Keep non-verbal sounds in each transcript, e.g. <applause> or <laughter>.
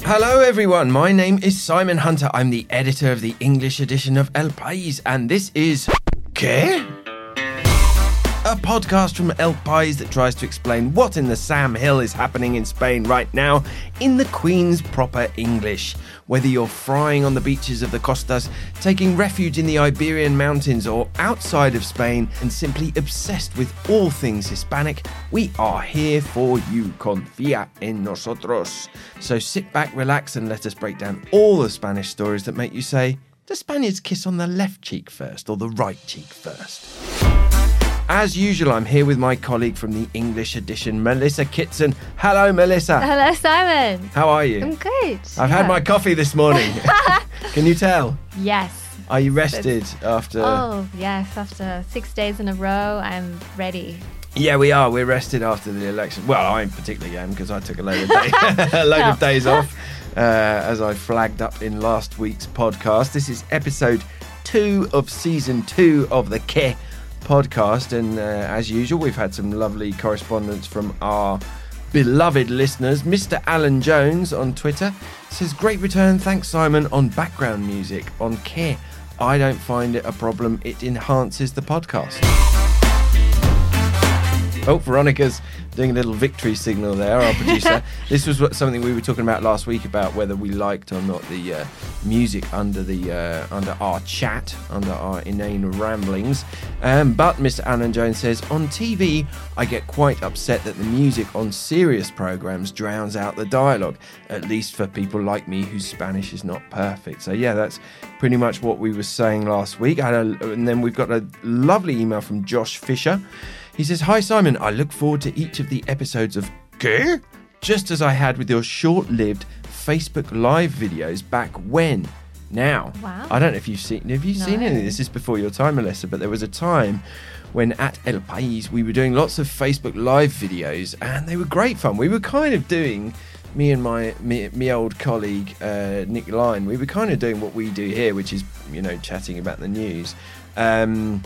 Hello, everyone. My name is Simon Hunter. I'm the editor of the English edition of El País, and this is. ¿Qué? Podcast from El País that tries to explain what in the Sam Hill is happening in Spain right now in the Queen's proper English. Whether you're frying on the beaches of the Costas, taking refuge in the Iberian Mountains, or outside of Spain and simply obsessed with all things Hispanic, we are here for you. Confía en nosotros. So sit back, relax, and let us break down all the Spanish stories that make you say, do Spaniards kiss on the left cheek first or the right cheek first? As usual, I'm here with my colleague from the English edition, Melissa Kitson. Hello, Melissa. Hello, Simon. How are you? I'm good. I've had my coffee this morning. <laughs> Can you tell? Yes. Are you rested after? Oh, yes. After six days in a row, I'm ready. Yeah, we are. We're rested after the election. Well, I particularly am because I took a load of, day, <laughs> a load of days off, uh, as I flagged up in last week's podcast. This is episode two of season two of the Ke podcast, and uh, as usual, we've had some lovely correspondence from our beloved listeners. Mr. Alan Jones on Twitter says, "Great return, thanks Simon on background music on Care. I don't find it a problem. It enhances the podcast." Oh, Veronica's doing a little victory signal there, our producer. <laughs> this was what, something we were talking about last week about whether we liked or not the uh, music under the uh, under our chat, under our inane ramblings. Um, but Mr. Alan Jones says on TV, I get quite upset that the music on serious programs drowns out the dialogue. At least for people like me whose Spanish is not perfect. So yeah, that's pretty much what we were saying last week. A, and then we've got a lovely email from Josh Fisher. He says, Hi Simon, I look forward to each of the episodes of ¿Qué? Just as I had with your short lived Facebook Live videos back when. Now, Wow. I don't know if you've seen have you seen No. any this? This is before your time, Melissa, but there was a time when at El País we were doing lots of Facebook Live videos and they were great fun. We were kind of doing me and my me, me old colleague uh, Nick Lyon, we were kind of doing what we do here, which is you know chatting about the news. Um,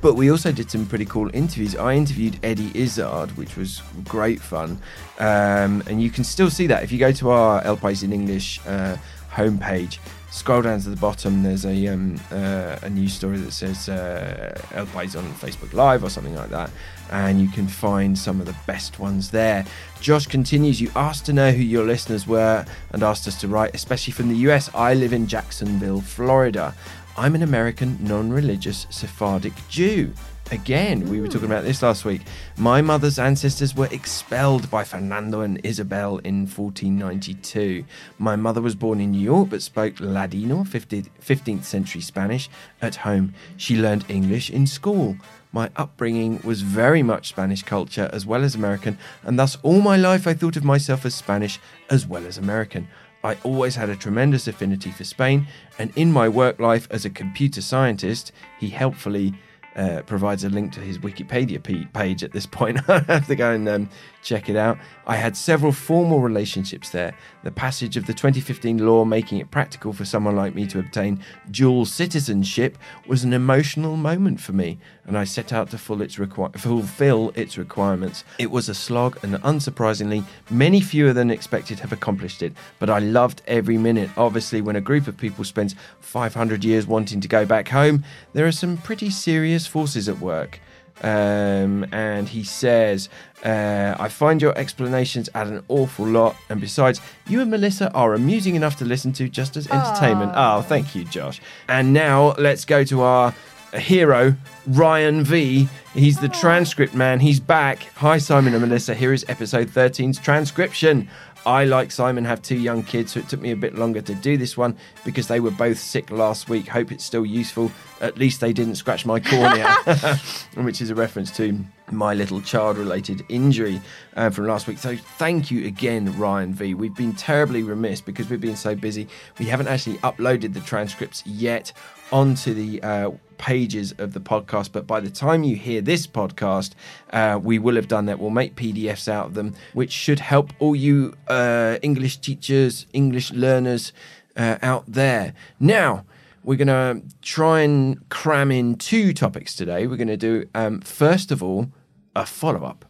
but we also did some pretty cool interviews. I interviewed Eddie Izzard, which was great fun. Um, and you can still see that if you go to our El País in English uh, homepage. Scroll down to the bottom. There's a um, uh, a news story that says uh, El País on Facebook Live or something like that, and you can find some of the best ones there. Josh continues. You asked to know who your listeners were and asked us to write, especially from the US. I live in Jacksonville, Florida. I'm an American non religious Sephardic Jew. Again, we were talking about this last week. My mother's ancestors were expelled by Fernando and Isabel in 1492. My mother was born in New York but spoke Ladino, 15th century Spanish, at home. She learned English in school. My upbringing was very much Spanish culture as well as American, and thus all my life I thought of myself as Spanish as well as American. I always had a tremendous affinity for Spain, and in my work life as a computer scientist, he helpfully uh, provides a link to his Wikipedia page at this point. <laughs> I have to go and um, check it out. I had several formal relationships there. The passage of the 2015 law making it practical for someone like me to obtain dual citizenship was an emotional moment for me, and I set out to full its requi- fulfill its requirements. It was a slog, and unsurprisingly, many fewer than expected have accomplished it, but I loved every minute. Obviously, when a group of people spends 500 years wanting to go back home, there are some pretty serious forces at work. Um, and he says, uh, I find your explanations add an awful lot. And besides, you and Melissa are amusing enough to listen to just as entertainment. Oh, thank you, Josh. And now let's go to our hero, Ryan V. He's the transcript man. He's back. Hi, Simon and Melissa. Here is episode 13's transcription. I, like Simon, have two young kids, so it took me a bit longer to do this one because they were both sick last week. Hope it's still useful. At least they didn't scratch my cornea, <laughs> <laughs> which is a reference to my little child related injury uh, from last week. So thank you again, Ryan V. We've been terribly remiss because we've been so busy. We haven't actually uploaded the transcripts yet onto the uh, pages of the podcast. But by the time you hear this podcast, uh, we will have done that. We'll make PDFs out of them, which should help all you uh, English teachers, English learners uh, out there. Now, we're going to try and cram in two topics today. We're going to do, um, first of all, a follow up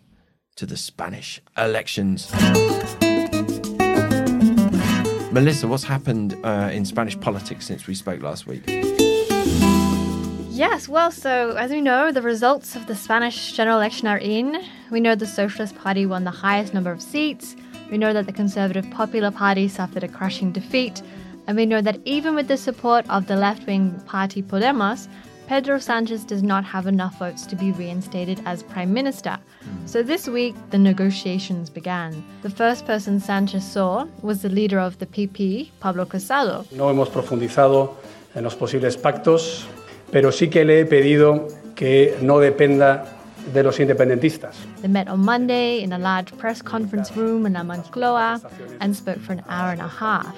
to the Spanish elections. Melissa, what's happened uh, in Spanish politics since we spoke last week? Yes, well, so as we know, the results of the Spanish general election are in. We know the Socialist Party won the highest number of seats. We know that the Conservative Popular Party suffered a crushing defeat. And we know that even with the support of the left wing party Podemos, Pedro Sanchez does not have enough votes to be reinstated as Prime Minister. Hmm. So this week, the negotiations began. The first person Sanchez saw was the leader of the PP, Pablo Casado. No hemos profundizado en los posibles pactos, pero sí que le he pedido que no dependa de los independentistas. They met on Monday in a large press conference room in La Moncloa and spoke for an hour and a half.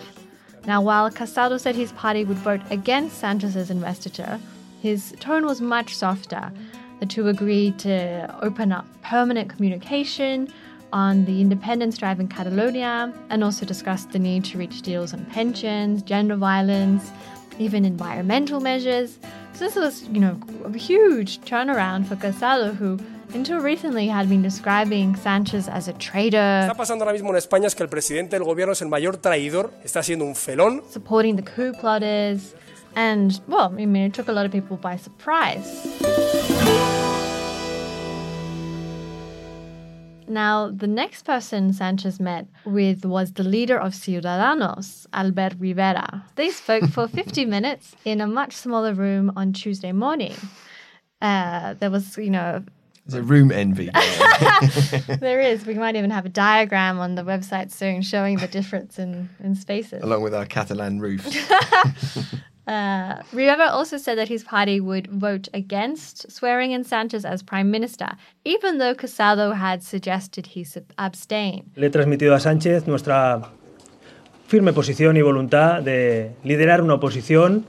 Now, while Casado said his party would vote against Sanchez's investiture, his tone was much softer. The two agreed to open up permanent communication on the independence drive in Catalonia and also discussed the need to reach deals on pensions, gender violence, even environmental measures. So this was, you know, a huge turnaround for Casado, who until recently had been describing Sanchez as a traitor. Está pasando ahora mismo en España es que el presidente del gobierno es el mayor traidor, está siendo un felón. Supporting the coup plotters, and well, I mean, it took a lot of people by surprise. Now, the next person Sanchez met with was the leader of Ciudadanos, Albert Rivera. They spoke for <laughs> 50 minutes in a much smaller room on Tuesday morning. Uh, there was, you know, There's a room envy. <laughs> <laughs> there is. We might even have a diagram on the website soon showing the difference in, in spaces. along with our Catalan roofs. Uh, Rivera also said that his party would vote against swearing in Sanchez as prime minister, even though Casado had suggested he abstain. Le he transmitido a Sánchez nuestra firme posición y voluntad de liderar una oposición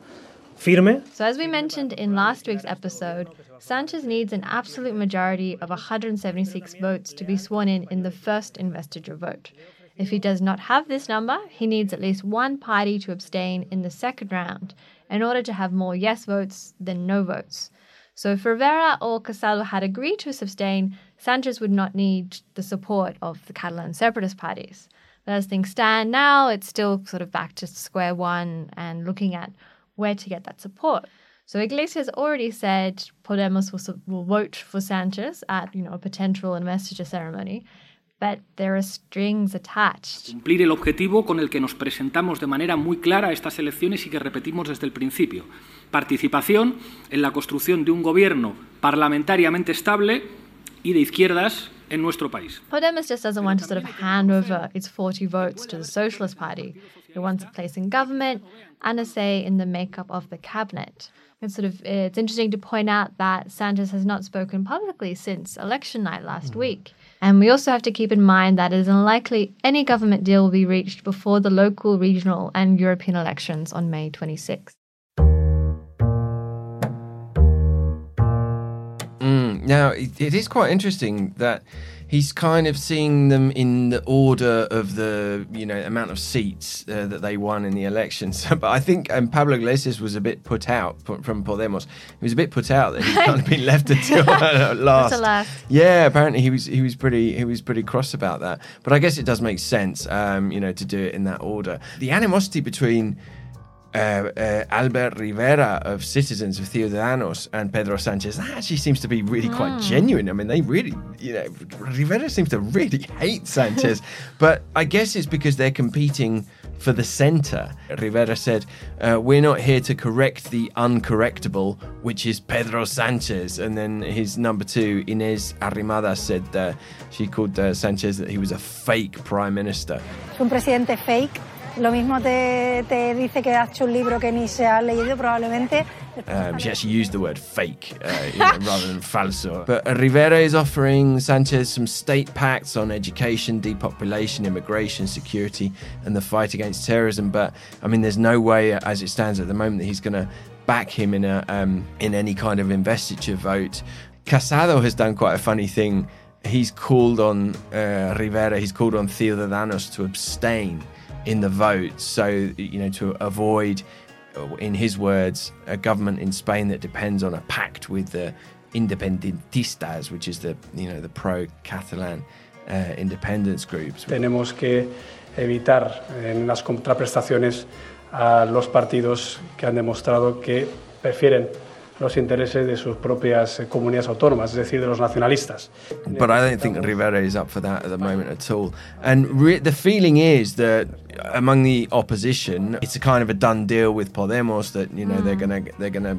firme So, as we mentioned in last week's episode, Sanchez needs an absolute majority of 176 votes to be sworn in in the first investiture vote. If he does not have this number, he needs at least one party to abstain in the second round in order to have more yes votes than no votes. So, if Rivera or Casado had agreed to abstain, Sanchez would not need the support of the Catalan separatist parties. But as things stand now, it's still sort of back to square one and looking at where to get that support. So Iglesias already said Podemos will, will vote for Sanchez at you know a potential investiture ceremony, but there are strings attached. cumplir el objetivo con el que nos presentamos de manera muy clara a estas elecciones y que repetimos desde el principio. Participación en la construcción de un gobierno parlamentariamente estable y de izquierdas en nuestro país. Podemos just doesn't want to sort of hand over its 40 votes to the Socialist Party. It wants a place in government and a say in the makeup of the cabinet. It's sort of it's interesting to point out that Sanchez has not spoken publicly since election night last mm. week. And we also have to keep in mind that it is unlikely any government deal will be reached before the local, regional, and European elections on May 26th. Now, it, it is quite interesting that he's kind of seeing them in the order of the you know amount of seats uh, that they won in the elections. <laughs> but I think um, Pablo Iglesias was a bit put out from Podemos. He was a bit put out that he'd kind of been left <laughs> <laughs> until uh, last. Last. Yeah, apparently he was he was pretty he was pretty cross about that. But I guess it does make sense, um, you know, to do it in that order. The animosity between uh, uh, Albert Rivera of Citizens of Ciudadanos and Pedro Sanchez, that actually seems to be really quite genuine. I mean, they really, you know, Rivera seems to really <laughs> hate Sanchez, but I guess it's because they're competing for the center. Rivera said, uh, We're not here to correct the uncorrectable, which is Pedro Sanchez. And then his number two, Inés Arrimadas, said uh, she called uh, Sanchez that he was a fake prime minister. Es un presidente fake. Lo mismo te, te dice que ha hecho un libro que ni se ha leído probablemente. Um, she actually used the word fake uh, you know, <laughs> rather than falso. But uh, Rivera is offering Sanchez some state pacts on education, depopulation, immigration, security, and the fight against terrorism. But I mean, there's no way, uh, as it stands at the moment, that he's going to back him in a um, in any kind of investiture vote. Casado has done quite a funny thing. He's called on uh, Rivera. He's called on Ciudadanos to abstain in the vote, so you know to avoid in his words, a government in Spain that depends on a pact with the independentistas, which is the you know the pro-Catalan uh, independence groups. Tenemos que evitar en las contraprestaciones a los partidos que han demostrado que prefieren los intereses de sus propias comunidades autónomas, es decir, de los nacionalistas. But I don't think Rivera is up for that at the moment at all. And re- the feeling is that among the opposition, it's a kind of a done deal with Podemos that you know mm. they're gonna they're gonna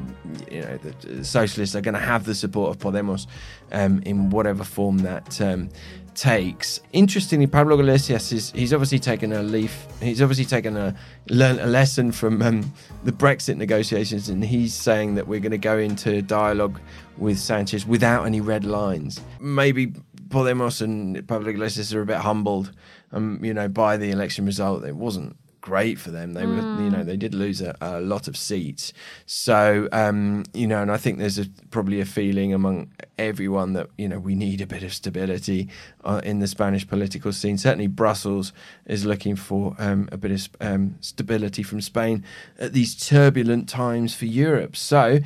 you know the socialists are gonna have the support of Podemos um, in whatever form that. Um, takes. Interestingly, Pablo Iglesias is he's obviously taken a leaf. He's obviously taken a learned a lesson from um, the Brexit negotiations, and he's saying that we're going to go into dialogue with Sanchez without any red lines. Maybe Podemos and Pablo Iglesias are a bit humbled, um, you know, by the election result. It wasn't great for them. They were, you know, mm. they did lose a, a lot of seats. So, um, you know, and I think there's a, probably a feeling among everyone that you know we need a bit of stability uh, in the Spanish political scene. Certainly, Brussels is looking for um, a bit of um, stability from Spain at these turbulent times for Europe. So.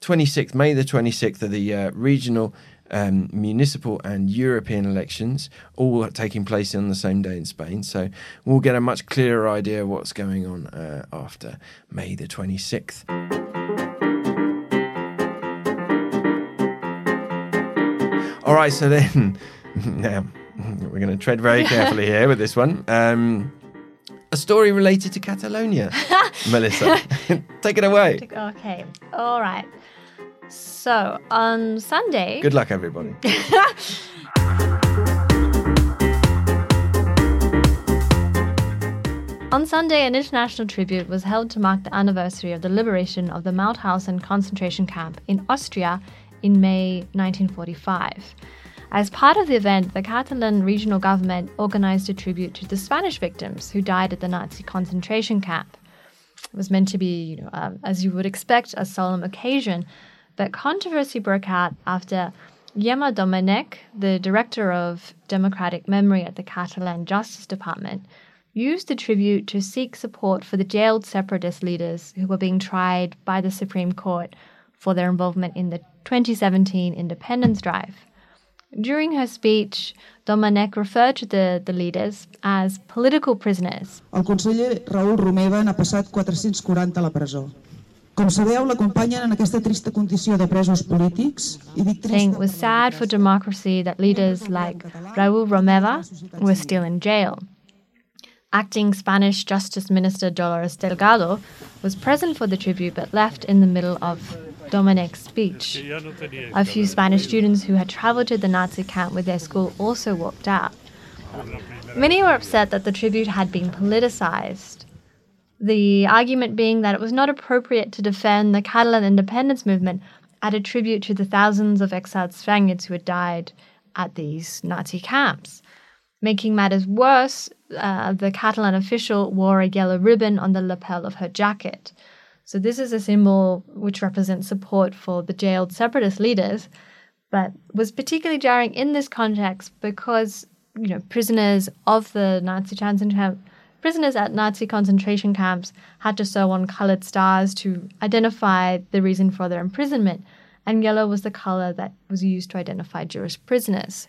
26th May the 26th of the uh, regional um, municipal and European elections, all taking place on the same day in Spain. So we'll get a much clearer idea of what's going on uh, after May the 26th. All right, so then <laughs> now we're going to tread very <laughs> carefully here with this one. Um, a story related to Catalonia, <laughs> Melissa. Take it away. Okay. All right. So on Sunday. Good luck, everybody. <laughs> On Sunday, an international tribute was held to mark the anniversary of the liberation of the Mauthausen concentration camp in Austria in May 1945. As part of the event, the Catalan regional government organized a tribute to the Spanish victims who died at the Nazi concentration camp. It was meant to be, you know, um, as you would expect, a solemn occasion, but controversy broke out after Gemma Domènech, the director of democratic memory at the Catalan Justice Department, used the tribute to seek support for the jailed separatist leaders who were being tried by the Supreme Court for their involvement in the 2017 independence drive. During her speech, Domènech referred to the, the leaders as political prisoners. El conseller Raül Romeva n'ha passat 440 a la presó. Com sabeu, l'acompanyen en aquesta trista condició de presos polítics. I dic trista... it was sad for democracy that leaders like Raúl Romeva were still in jail. Acting Spanish Justice Minister Dolores Delgado was present for the tribute but left in the middle of Domènech's speech. A few Spanish students who had traveled to the Nazi camp with their school also walked out. Many were upset that the tribute had been politicized the argument being that it was not appropriate to defend the Catalan independence movement at a tribute to the thousands of exiled Spaniards who had died at these Nazi camps. Making matters worse, uh, the Catalan official wore a yellow ribbon on the lapel of her jacket. So, this is a symbol which represents support for the jailed separatist leaders, but was particularly jarring in this context because, you know, prisoners of the Nazi camp Prisoners at Nazi concentration camps had to sew on colored stars to identify the reason for their imprisonment, and yellow was the color that was used to identify Jewish prisoners.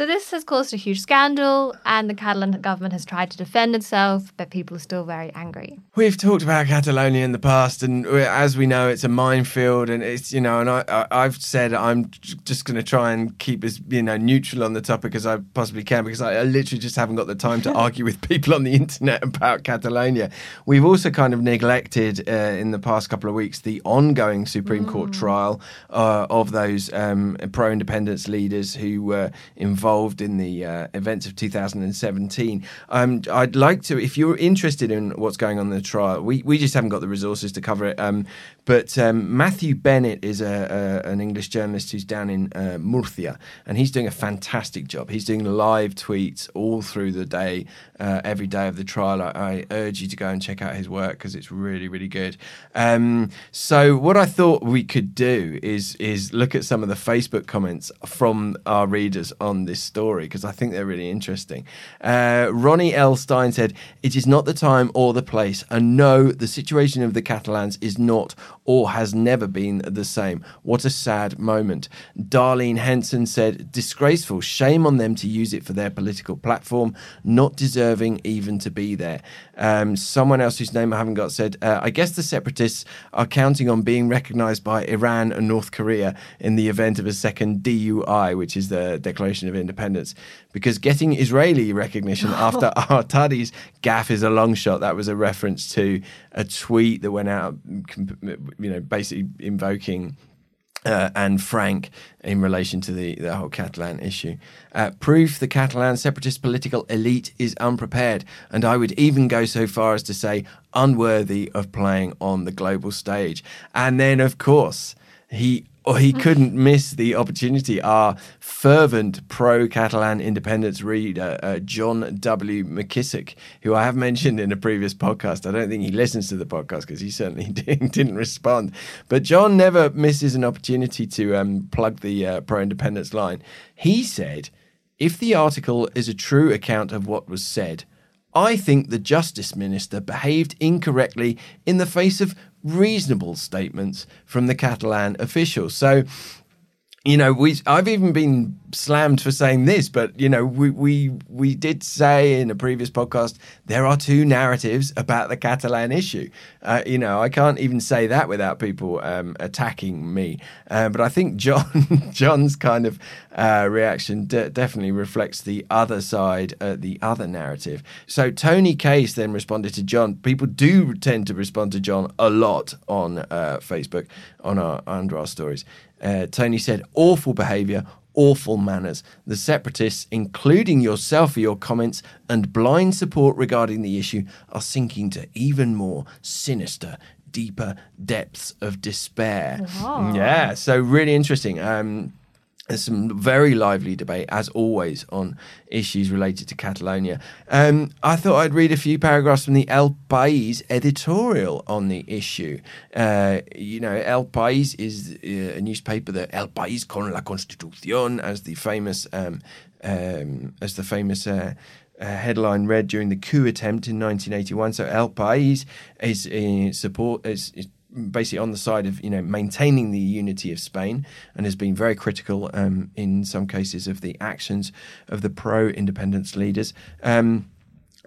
So this has caused a huge scandal, and the Catalan government has tried to defend itself, but people are still very angry. We've talked about Catalonia in the past, and as we know, it's a minefield, and it's you know, and I, have said I'm just going to try and keep as you know neutral on the topic as I possibly can because I, I literally just haven't got the time to <laughs> argue with people on the internet about Catalonia. We've also kind of neglected uh, in the past couple of weeks the ongoing Supreme mm. Court trial uh, of those um, pro-independence leaders who were involved involved in the uh, events of 2017. Um, I'd like to, if you're interested in what's going on in the trial, we, we just haven't got the resources to cover it. Um, But um, Matthew Bennett is a, a, an English journalist who's down in uh, Murcia, and he's doing a fantastic job. He's doing live tweets all through the day, uh, every day of the trial. I, I, urge you to go and check out his work because it's really, really good. Um, so, what I thought we could do is is look at some of the Facebook comments from our readers on this story because I think they're really interesting. Uh, Ronnie L. Stein said, "It is not the time or the place, and no, the situation of the Catalans is not." Or has never been the same. What a sad moment. Darlene Henson said, Disgraceful. Shame on them to use it for their political platform, not deserving even to be there. Um, someone else whose name I haven't got said, uh, I guess the separatists are counting on being recognized by Iran and North Korea in the event of a second DUI, which is the Declaration of Independence, because getting Israeli recognition <laughs> after Artadi's gaff is a long shot. That was a reference to a tweet that went out, you know, basically invoking uh, Frank in relation to the, the whole Catalan issue. Uh, proof the Catalan separatist political elite is unprepared, and I would even go so far as to say unworthy of playing on the global stage. And then, of course, he or he couldn't miss the opportunity. Our fervent pro Catalan independence reader, uh, John W. McKissick, who I have mentioned in a previous podcast. I don't think he listens to the podcast because he certainly <laughs> didn't, respond. But John never misses an opportunity to um, plug the uh, pro independence line. He said, if the article is a true account of what was said, I think the Justice Minister behaved incorrectly in the face of reasonable statements from the Catalan officials. So, you know, we I've even been slammed for saying this, but you know, we we we did say in a previous podcast there are two narratives about the Catalan issue. Uh, you know, I can't even say that without people um, attacking me. Uh, but I think John <laughs> John's kind of uh, reaction de- definitely reflects the other side, uh, the other narrative. So Tony Case then responded to John. People do tend to respond to John a lot on uh, Facebook on our under our stories. Uh, Tony said, awful behaviour, awful manners. The separatists, including yourself for your comments and blind support regarding the issue, are sinking to even more sinister, deeper depths of despair. Wow. Yeah, so really interesting. Um, there's some very lively debate, as always, on issues related to Catalonia. Um, I thought I'd read a few paragraphs from the El País editorial on the issue. Uh, you know, El País is uh, a newspaper that El País con la Constitución, as the famous, um, um, as the famous. Uh, uh, headline read during the coup attempt in 1981. So El País is uh, support is, is basically on the side of you know maintaining the unity of Spain and has been very critical um, in some cases of the actions of the pro-independence leaders. Um,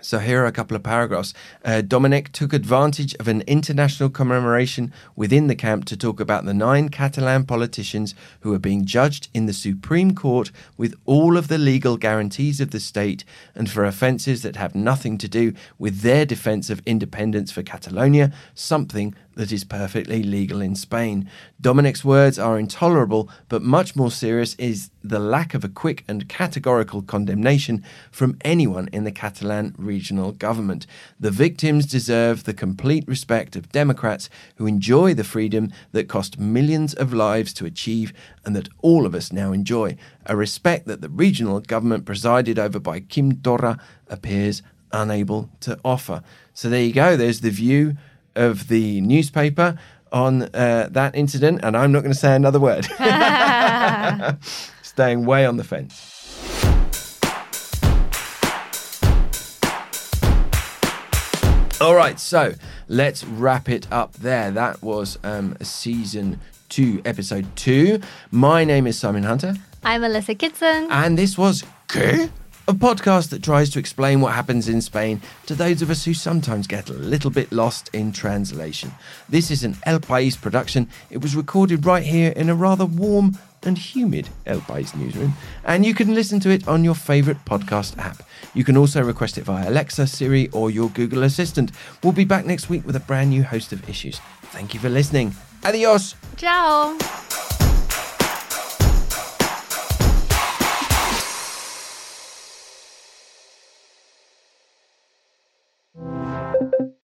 so here are a couple of paragraphs. Uh, Domènech took advantage of an international commemoration within the camp to talk about the nine Catalan politicians who are being judged in the Supreme Court with all of the legal guarantees of the state and for offences that have nothing to do with their defence of independence for Catalonia, something that is perfectly legal in Spain. Domènech's words are intolerable, but much more serious is the lack of a quick and categorical condemnation from anyone in the Catalan regional government. The victims deserve the complete respect of Democrats who enjoy the freedom that cost millions of lives to achieve and that all of us now enjoy, a respect that the regional government presided over by Quim Torra appears unable to offer. So there you go, there's the view of the newspaper on uh, that incident, and I'm not going to say another word. <laughs> <laughs> Staying way on the fence. All right, so let's wrap it up there. That was um, season two, episode two. My name is Simon Hunter, I'm Melissa Kitson. and this was ¿Qué? A podcast that tries to explain what happens in Spain to those of us who sometimes get a little bit lost in translation. This is an El País production. It was recorded right here in a rather warm and humid El País newsroom, and you can listen to it on your favourite podcast app. You can also request it via Alexa, Siri, or your Google Assistant. We'll be back next week with a brand new host of issues. Thank you for listening. Adios! Ciao.